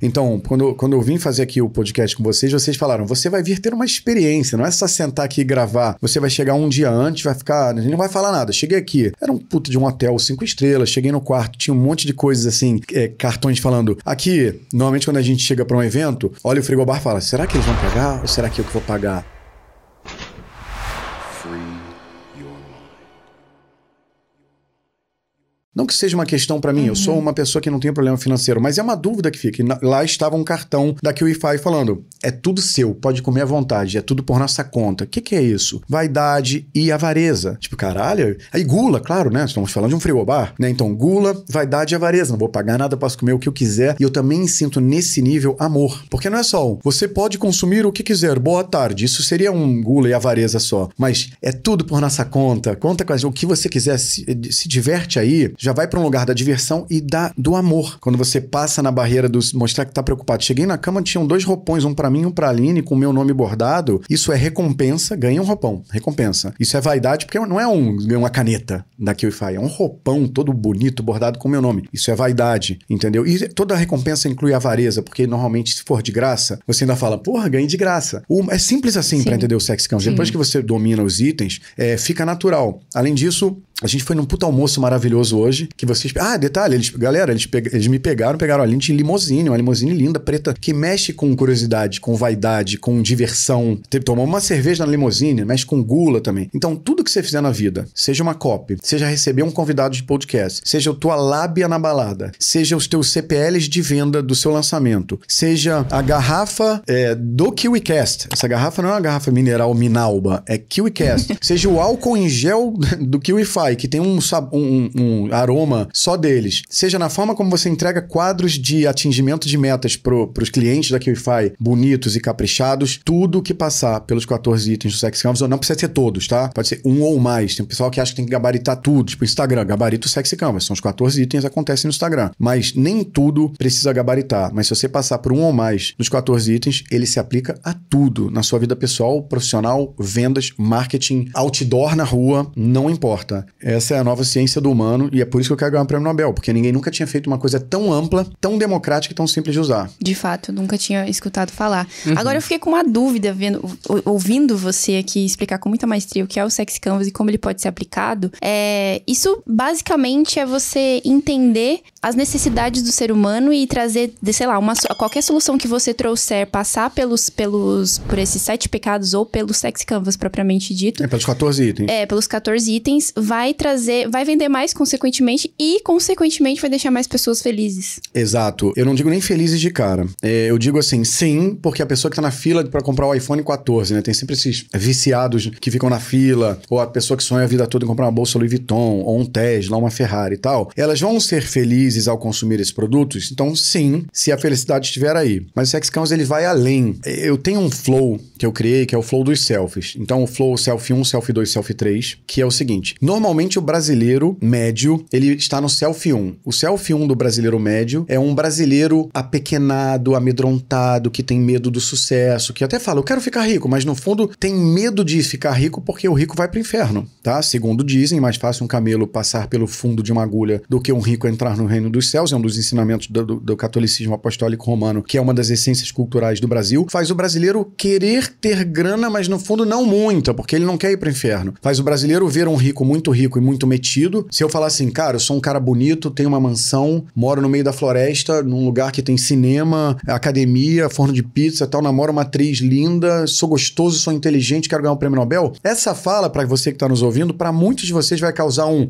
Então, quando, quando eu vim fazer aqui o podcast com vocês, vocês falaram: você vai vir ter uma experiência, não é só sentar aqui e gravar. Você vai chegar um dia antes, vai ficar. A gente não vai falar nada. Cheguei aqui, era um puto de um hotel cinco estrelas, cheguei no quarto, tinha um monte de coisas assim, é, cartões falando. Aqui, normalmente quando a gente chega para um evento, olha o frigobar e fala: será que eles vão pagar ou será que eu que vou pagar? Não que seja uma questão para mim, uhum. eu sou uhum. uma pessoa que não tem problema financeiro, mas é uma dúvida que fica. Lá estava um cartão da QIFI falando: é tudo seu, pode comer à vontade, é tudo por nossa conta. O que, que é isso? Vaidade e avareza. Tipo, caralho. Aí gula, claro, né? Estamos falando de um frigobar, né? Então, gula, vaidade e avareza. Não vou pagar nada, posso comer o que eu quiser. E eu também sinto nesse nível amor. Porque não é só um, você pode consumir o que quiser, boa tarde. Isso seria um gula e avareza só. Mas é tudo por nossa conta. Conta com a o que você quiser, se, se diverte aí. Já já vai para um lugar da diversão e da, do amor. Quando você passa na barreira do mostrar que tá preocupado. Cheguei na cama, tinham dois roupões, um para mim e um pra Aline, com o meu nome bordado. Isso é recompensa, ganha um roupão. Recompensa. Isso é vaidade, porque não é um, uma caneta da QIFI, é um roupão todo bonito, bordado com o meu nome. Isso é vaidade, entendeu? E toda recompensa inclui avareza, porque normalmente, se for de graça, você ainda fala, porra, ganhei de graça. O, é simples assim para entender o sex count. Depois que você domina os itens, é, fica natural. Além disso, a gente foi num puta almoço maravilhoso hoje, que vocês... Ah, detalhe, eles, galera, eles, pe... eles me pegaram, pegaram a lente limousine, uma limousine linda, preta, que mexe com curiosidade, com vaidade, com diversão. Tomou uma cerveja na limousine, mexe com gula também. Então, tudo que você fizer na vida, seja uma copy, seja receber um convidado de podcast, seja a tua lábia na balada, seja os teus CPLs de venda do seu lançamento, seja a garrafa é, do KiwiCast. Essa garrafa não é uma garrafa mineral Minalba, é KiwiCast. seja o álcool em gel do KiwiFi que tem um, um, um, aroma só deles, seja na forma como você entrega quadros de atingimento de metas para os clientes da QIFI, bonitos e caprichados, tudo que passar pelos 14 itens do Sex Canvas, não precisa ser todos, tá? Pode ser um ou mais. Tem pessoal que acha que tem que gabaritar tudo, tipo Instagram, gabarito Sex Canvas. São os 14 itens, acontecem no Instagram. Mas nem tudo precisa gabaritar. Mas se você passar por um ou mais dos 14 itens, ele se aplica a tudo na sua vida pessoal, profissional, vendas, marketing, outdoor na rua, não importa. Essa é a nova ciência do humano e é por isso que eu quero ganhar o prêmio Nobel, porque ninguém nunca tinha feito uma coisa tão ampla, tão democrática e tão simples de usar. De fato, nunca tinha escutado falar. Uhum. Agora eu fiquei com uma dúvida vendo, ouvindo você aqui explicar com muita maestria o que é o Sex Canvas e como ele pode ser aplicado. É, isso basicamente é você entender as necessidades do ser humano e trazer, sei lá, uma, qualquer solução que você trouxer, passar pelos, pelos por esses sete pecados ou pelo Sex Canvas propriamente dito. É, pelos 14 itens. É, pelos 14 itens, vai vai trazer, vai vender mais consequentemente e consequentemente vai deixar mais pessoas felizes. Exato. Eu não digo nem felizes de cara. É, eu digo assim, sim, porque a pessoa que tá na fila para comprar o iPhone 14, né? Tem sempre esses viciados que ficam na fila, ou a pessoa que sonha a vida toda em comprar uma bolsa Louis Vuitton, ou um Tesla, uma Ferrari e tal. Elas vão ser felizes ao consumir esses produtos? Então, sim, se a felicidade estiver aí. Mas o Sex Counts, ele vai além. Eu tenho um flow que eu criei, que é o flow dos selfies. Então, o flow selfie 1, selfie 2, selfie 3, que é o seguinte. Normalmente, o brasileiro médio, ele está no selfie 1. O selfie 1 do brasileiro médio é um brasileiro apequenado, amedrontado, que tem medo do sucesso, que até fala, eu quero ficar rico, mas no fundo tem medo de ficar rico porque o rico vai pro inferno, tá? Segundo dizem, mais fácil um camelo passar pelo fundo de uma agulha do que um rico entrar no reino dos céus, é um dos ensinamentos do, do, do catolicismo apostólico romano, que é uma das essências culturais do Brasil. Faz o brasileiro querer ter grana, mas no fundo não muita, porque ele não quer ir pro inferno. Faz o brasileiro ver um rico muito rico e muito metido. Se eu falar assim, cara, eu sou um cara bonito, tenho uma mansão, moro no meio da floresta, num lugar que tem cinema, academia, forno de pizza tal, namoro uma atriz linda, sou gostoso, sou inteligente, quero ganhar um prêmio Nobel. Essa fala, para você que tá nos ouvindo, para muitos de vocês vai causar um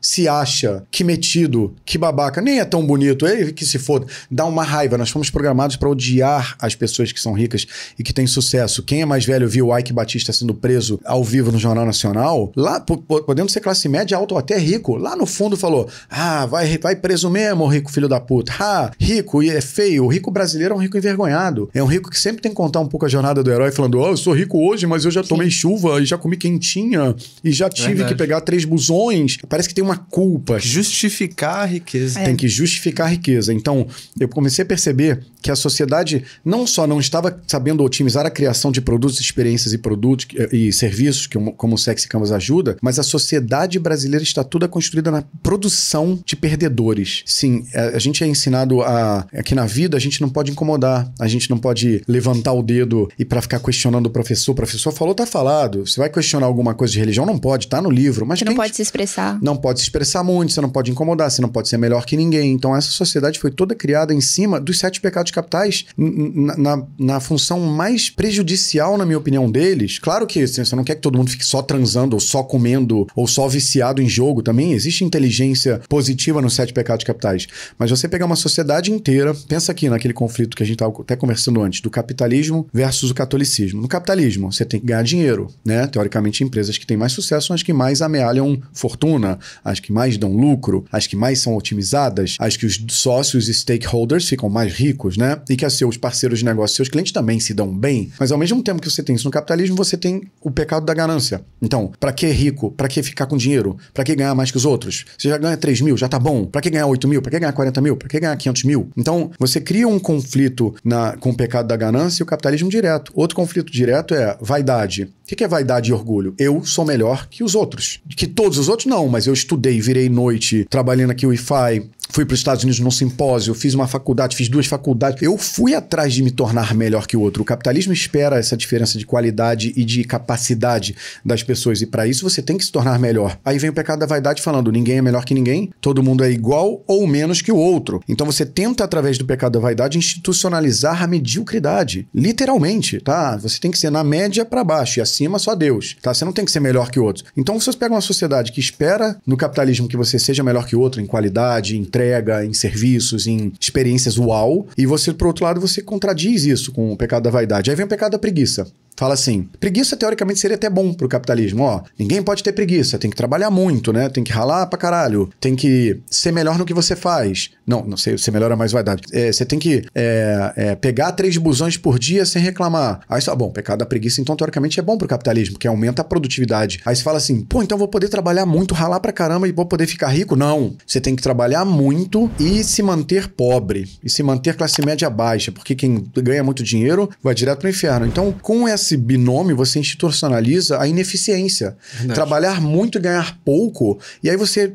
se acha, que metido, que babaca, nem é tão bonito, ele que se foda. Dá uma raiva. Nós fomos programados para odiar as pessoas que são ricas e que têm sucesso. Quem é mais velho viu o Ike Batista sendo preso ao vivo no Jornal Nacional, lá, podendo ser classe média alta ou até rico, lá no fundo falou: Ah, vai, vai preso mesmo, rico filho da puta. Ah, rico e é feio. O rico brasileiro é um rico envergonhado. É um rico que sempre tem que contar um pouco a jornada do herói, falando: Oh, eu sou rico hoje, mas eu já tomei Sim. chuva e já comi quentinha e já tive Verdade. que pegar três busões. Parece que tem uma culpa. Justificar a riqueza riqueza. Tem que justificar a riqueza. Então, eu comecei a perceber que a sociedade não só não estava sabendo otimizar a criação de produtos, experiências e produtos e serviços, que, como o Sexy Canvas ajuda, mas a sociedade brasileira está toda construída na produção de perdedores. Sim, a, a gente é ensinado a. Aqui na vida, a gente não pode incomodar, a gente não pode levantar o dedo e para ficar questionando o professor. O professor falou, tá falado. Você vai questionar alguma coisa de religião? Não pode, tá no livro. Mas você não pode se expressar. Não pode se expressar muito, você não pode incomodar, você não pode ser melhor que ninguém. Então, essa sociedade foi toda criada em cima dos sete pecados capitais, na, na, na função mais prejudicial, na minha opinião, deles. Claro que assim, você não quer que todo mundo fique só transando, ou só comendo, ou só viciado em jogo também. Existe inteligência positiva nos sete pecados capitais. Mas você pegar uma sociedade inteira, pensa aqui naquele conflito que a gente estava até conversando antes, do capitalismo versus o catolicismo. No capitalismo, você tem que ganhar dinheiro, né? Teoricamente, empresas que têm mais sucesso são as que mais amealham fortuna, as que mais dão lucro, as que mais são otimizadas, as que os sócios e stakeholders ficam mais ricos, né? E que os seus parceiros de negócio, seus clientes também se dão bem. Mas ao mesmo tempo que você tem isso no capitalismo, você tem o pecado da ganância. Então, para que rico? Para que ficar com dinheiro? Para que ganhar mais que os outros? Você já ganha 3 mil, já tá bom. Para que ganhar 8 mil? Para que ganhar 40 mil? Para que ganhar 500 mil? Então, você cria um conflito na, com o pecado da ganância e o capitalismo direto. Outro conflito direto é vaidade. O que é vaidade e orgulho? Eu sou melhor que os outros. Que todos os outros não, mas eu estudei, virei noite, trabalhando aqui o Wi-Fi, fui para os Estados Unidos num simpósio, fiz uma faculdade, fiz duas faculdades. Eu fui atrás de me tornar melhor que o outro. O capitalismo espera essa diferença de qualidade e de capacidade das pessoas, e para isso você tem que se tornar melhor. Aí vem o pecado da vaidade falando: ninguém é melhor que ninguém, todo mundo é igual ou menos que o outro. Então você tenta, através do pecado da vaidade, institucionalizar a mediocridade. Literalmente, tá? Você tem que ser na média para baixo e acima só Deus, tá? Você não tem que ser melhor que o outro. Então você pega uma sociedade que espera no capitalismo que você seja melhor que outro em qualidade, em entrega, em serviços, em experiências uau, e você, por outro lado, você contradiz isso com o pecado da vaidade. Aí vem o pecado da preguiça fala assim: preguiça teoricamente seria até bom pro capitalismo. Ó, ninguém pode ter preguiça, tem que trabalhar muito, né? Tem que ralar pra caralho, tem que ser melhor no que você faz. Não, não sei, ser melhor é mais vaidade. É, você tem que é, é, pegar três busões por dia sem reclamar. Aí fala, bom, pecado da preguiça, então teoricamente é bom pro capitalismo, porque aumenta a produtividade. Aí você fala assim, pô, então vou poder trabalhar muito, ralar pra caramba e vou poder ficar rico? Não. Você tem que trabalhar muito e se manter pobre. E se manter classe média baixa, porque quem ganha muito dinheiro vai direto pro inferno. Então, com essa esse binômio, você institucionaliza a ineficiência. Verdade. Trabalhar muito e ganhar pouco, e aí você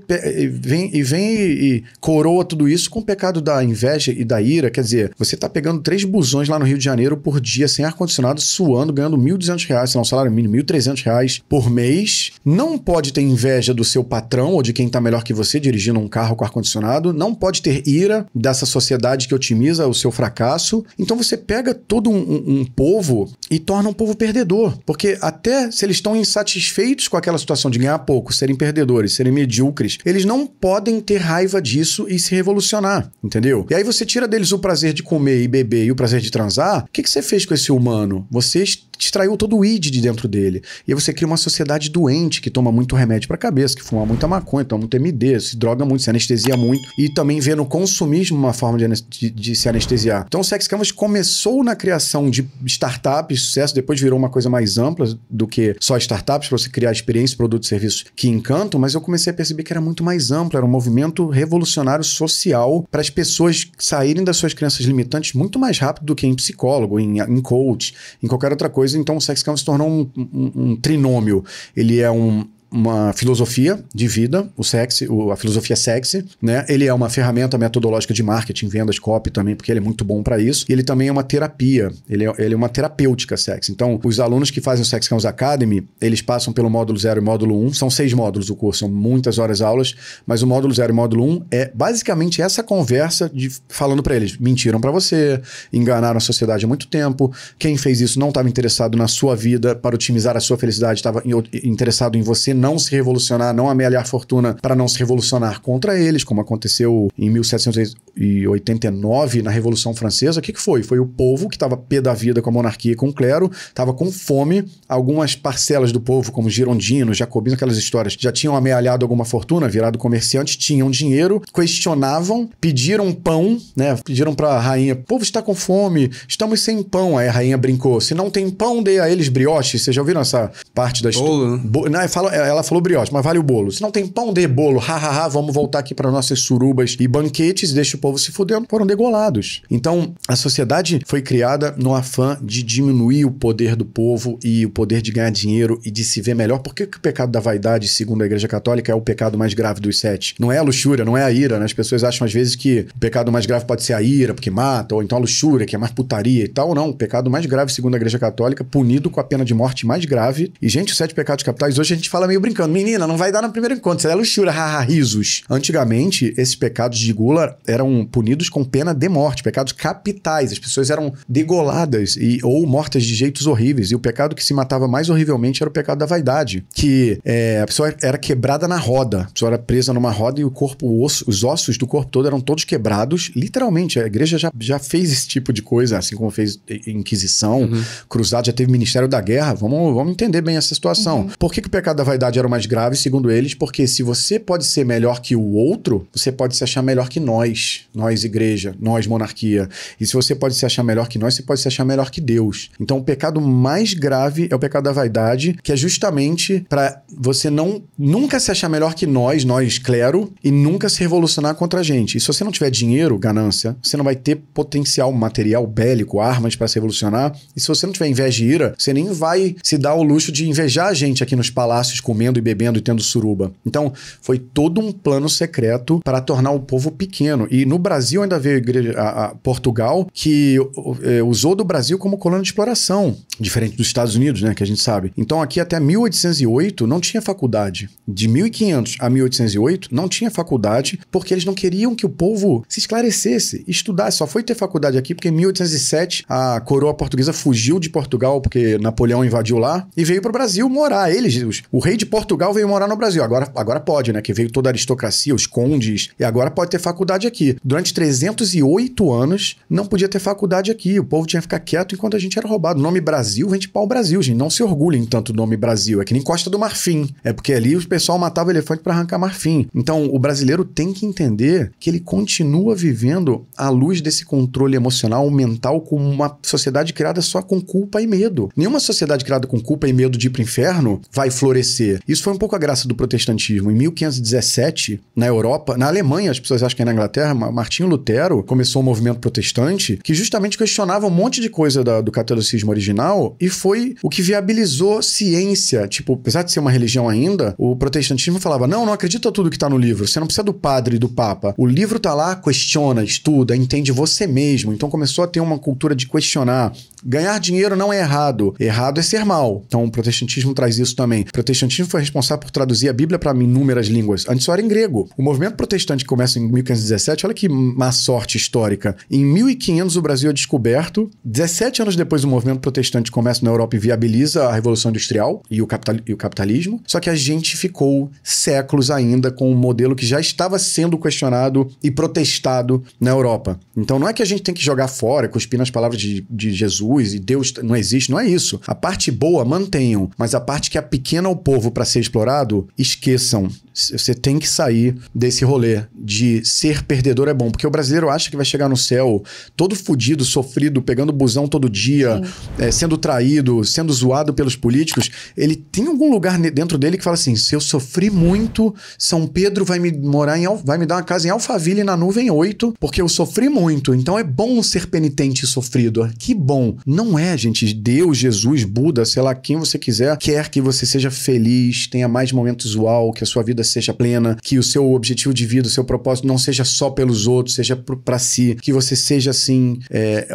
vem e vem e coroa tudo isso com o pecado da inveja e da ira. Quer dizer, você está pegando três busões lá no Rio de Janeiro por dia, sem ar-condicionado, suando, ganhando 1.200 reais, não, salário mínimo, 1.300 reais por mês. Não pode ter inveja do seu patrão ou de quem está melhor que você dirigindo um carro com ar-condicionado. Não pode ter ira dessa sociedade que otimiza o seu fracasso. Então você pega todo um, um, um povo e torna um povo perdedor. Porque até se eles estão insatisfeitos com aquela situação de ganhar pouco, serem perdedores, serem medíocres, eles não podem ter raiva disso e se revolucionar, entendeu? E aí você tira deles o prazer de comer e beber e o prazer de transar. O que, que você fez com esse humano? Você extraiu todo o id de dentro dele. E aí você cria uma sociedade doente que toma muito remédio para cabeça, que fuma muita maconha, toma muito MD, se droga muito, se anestesia muito e também vê no consumismo uma forma de, de, de se anestesiar. Então o Sex Canvas começou na criação de startups, sucesso, depois virou uma coisa mais ampla do que só startups, para você criar experiências, produtos e serviços que encantam, mas eu comecei a perceber que era muito mais amplo, era um movimento revolucionário social para as pessoas saírem das suas crenças limitantes muito mais rápido do que em psicólogo, em, em coach, em qualquer outra coisa. Então o Sex Canvas se tornou um, um, um trinômio. Ele é um, uma filosofia de vida, o sexy, o, a filosofia sexy, né? Ele é uma ferramenta metodológica de marketing, vendas, copy também, porque ele é muito bom para isso. E ele também é uma terapia, ele é, ele é uma terapêutica sexy. Então, os alunos que fazem o Sex Counts Academy, eles passam pelo módulo 0 e módulo 1, um, são seis módulos o curso, são muitas horas aulas, mas o módulo 0 e módulo 1 um é basicamente essa conversa de falando para eles, mentiram para você, enganaram a sociedade há muito tempo, quem fez isso não estava interessado na sua vida para otimizar a sua felicidade, estava interessado em você não se revolucionar, não amealhar fortuna para não se revolucionar contra eles, como aconteceu em 1789 na Revolução Francesa. O que, que foi? Foi o povo que estava pé da vida com a monarquia e com o clero, estava com fome. Algumas parcelas do povo, como girondinos, jacobinos, aquelas histórias, já tinham amealhado alguma fortuna, virado comerciante, tinham dinheiro, questionavam, pediram pão, né? Pediram para a rainha: o povo está com fome, estamos sem pão. Aí a rainha brincou: se não tem pão, dê a eles brioche. Vocês já ouviram essa parte da história? Né? Ela, ela falou brioche, mas vale o bolo. Se não tem pão, dê bolo. Hahaha, vamos voltar aqui para nossas surubas e banquetes, deixa o povo se fudendo. Foram degolados. Então, a sociedade foi criada no afã de diminuir o poder do povo e o poder de ganhar dinheiro e de se ver melhor. Por que, que o pecado da vaidade, segundo a Igreja Católica, é o pecado mais grave dos sete? Não é a luxúria, não é a ira, né? As pessoas acham às vezes que o pecado mais grave pode ser a ira, porque mata, ou então a luxúria, que é mais putaria e tal. Não, o pecado mais grave, segundo a Igreja Católica, punido com a pena de morte mais grave. E, gente, os sete pecados capitais, hoje a gente fala meio brincando. Menina, não vai dar no primeiro encontro, isso é luxúria, haha, risos. Antigamente, esses pecados de gula eram punidos com pena de morte, pecados capitais. As pessoas eram degoladas e, ou mortas de jeitos horríveis. E o pecado que se matava mais horrivelmente era o pecado da vaidade, que é, a pessoa era quebrada na roda. A pessoa era presa numa roda e o corpo, o osso, os ossos do corpo todo eram todos quebrados, literalmente. A igreja já, já fez esse tipo de coisa, assim como fez Inquisição, uhum. Cruzado, já teve Ministério da Guerra. Vamos, vamos entender bem essa situação. Uhum. Por que, que o pecado da vaidade era o mais grave, segundo eles? Porque se você pode ser melhor que o outro, você pode se achar melhor que nós, nós igreja, nós monarquia. E se você pode se achar melhor que nós, você pode se achar melhor que Deus. Então o pecado mais grave é o pecado da vaidade, que é justamente para você não nunca se achar melhor que nós, nós clero, e nunca se revolucionar contra a gente. E se você não tiver dinheiro, ganância, você não vai ter potencial material bélico, armas para se revolucionar. E se você não tiver inveja e ira, você nem vai se dar o luxo de invejar a gente aqui nos palácios comendo e bebendo e tendo suruba. Então, foi todo um plano secreto para tornar o povo pequeno. E no Brasil ainda veio a, igreja, a, a Portugal que é, usou do Brasil como colônia de exploração, diferente dos Estados Unidos, né, que a gente sabe. Então, aqui até 1808 não tinha faculdade. De 1500 a 1808 não tinha faculdade porque eles não queriam que o povo se esclarecesse, estudasse. Só foi ter faculdade aqui porque em 1807 a coroa portuguesa fugiu de Portugal porque Napoleão invadiu lá e veio para o Brasil morar. Eles, o rei de Portugal veio morar no Brasil. Agora, agora pode, né? Que veio toda a aristocracia, os condes, e agora pode ter faculdade aqui. Durante 308 anos não podia ter faculdade aqui. O povo tinha que ficar quieto enquanto a gente era roubado. O nome Brasil vem de pau Brasil, gente. Não se orgulhem tanto do nome Brasil. É que nem Costa do Marfim. É porque ali o pessoal matava elefante para arrancar marfim. Então, o brasileiro tem que entender que ele continua vivendo à luz desse controle emocional, mental, como uma sociedade criada só com culpa e medo. Nenhuma sociedade criada com culpa e medo de ir pro inferno vai florescer. Isso foi um pouco a graça do protestantismo. Em 1517, na Europa, na Alemanha, as pessoas acham que é na Inglaterra, Martinho Lutero começou um movimento protestante que justamente questionava um monte de coisa da, do catolicismo original e foi o que viabilizou ciência. Tipo, apesar de ser uma religião ainda, o protestantismo falava: não, não acredita tudo que tá no livro. Você não precisa do padre e do papa. O livro tá lá, questiona, estuda, entende você mesmo. Então começou a ter uma cultura de questionar. Ganhar dinheiro não é errado. Errado é ser mal. Então o protestantismo traz isso também. O protestantismo foi responsável por traduzir a Bíblia para inúmeras línguas. Antes só era em grego. O movimento protestante que começa em 1517, olha que má sorte histórica. Em 1500 o Brasil é descoberto. 17 anos depois o movimento protestante começa na Europa e viabiliza a Revolução Industrial e o, e o capitalismo. Só que a gente ficou séculos ainda com um modelo que já estava sendo questionado e protestado na Europa. Então não é que a gente tem que jogar fora, cuspir nas palavras de, de Jesus e Deus não existe, não é isso. A parte boa mantenham, mas a parte que é pequena ao povo para ser explorado, esqueçam. Você tem que sair desse rolê de ser perdedor é bom, porque o brasileiro acha que vai chegar no céu todo fudido, sofrido, pegando busão todo dia, é, sendo traído, sendo zoado pelos políticos. Ele tem algum lugar dentro dele que fala assim: se eu sofri muito, São Pedro vai me morar em vai me dar uma casa em Alphaville na nuvem 8, porque eu sofri muito. Então é bom ser penitente e sofrido. Que bom. Não é, gente. Deus, Jesus, Buda, sei lá, quem você quiser, quer que você seja feliz, tenha mais momentos uau, que a sua vida seja plena, que o seu objetivo de vida, o seu propósito não seja só pelos outros, seja para si, que você seja assim, é,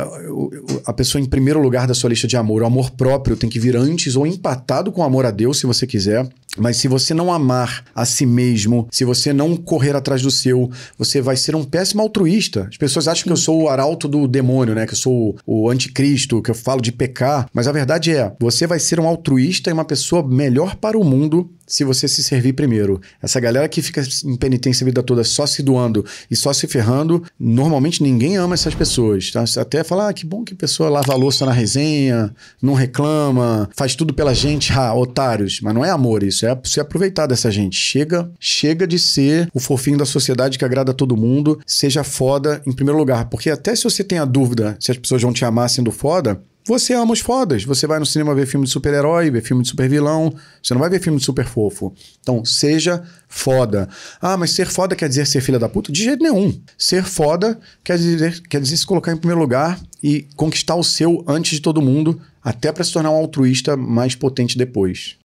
a pessoa em primeiro lugar da sua lista de amor. O amor próprio tem que vir antes ou empatado com o amor a Deus, se você quiser. Mas se você não amar a si mesmo, se você não correr atrás do seu, você vai ser um péssimo altruísta. As pessoas acham que eu sou o arauto do demônio, né? Que eu sou o anticristo, que eu falo de pecar. Mas a verdade é, você vai ser um altruísta e uma pessoa melhor para o mundo se você se servir primeiro. Essa galera que fica em penitência a vida toda só se doando e só se ferrando, normalmente ninguém ama essas pessoas. Tá? Você até fala, ah, que bom que a pessoa lava a louça na resenha, não reclama, faz tudo pela gente, ah, otários. Mas não é amor isso, é se aproveitar dessa gente. Chega, chega de ser o fofinho da sociedade que agrada todo mundo, seja foda em primeiro lugar. Porque até se você tem a dúvida se as pessoas vão te amar sendo foda, Você ama os fodas. Você vai no cinema ver filme de super-herói, ver filme de super-vilão. Você não vai ver filme de super fofo. Então, seja foda. Ah, mas ser foda quer dizer ser filha da puta? De jeito nenhum. Ser foda quer dizer, quer dizer se colocar em primeiro lugar e conquistar o seu antes de todo mundo, até para se tornar um altruísta mais potente depois.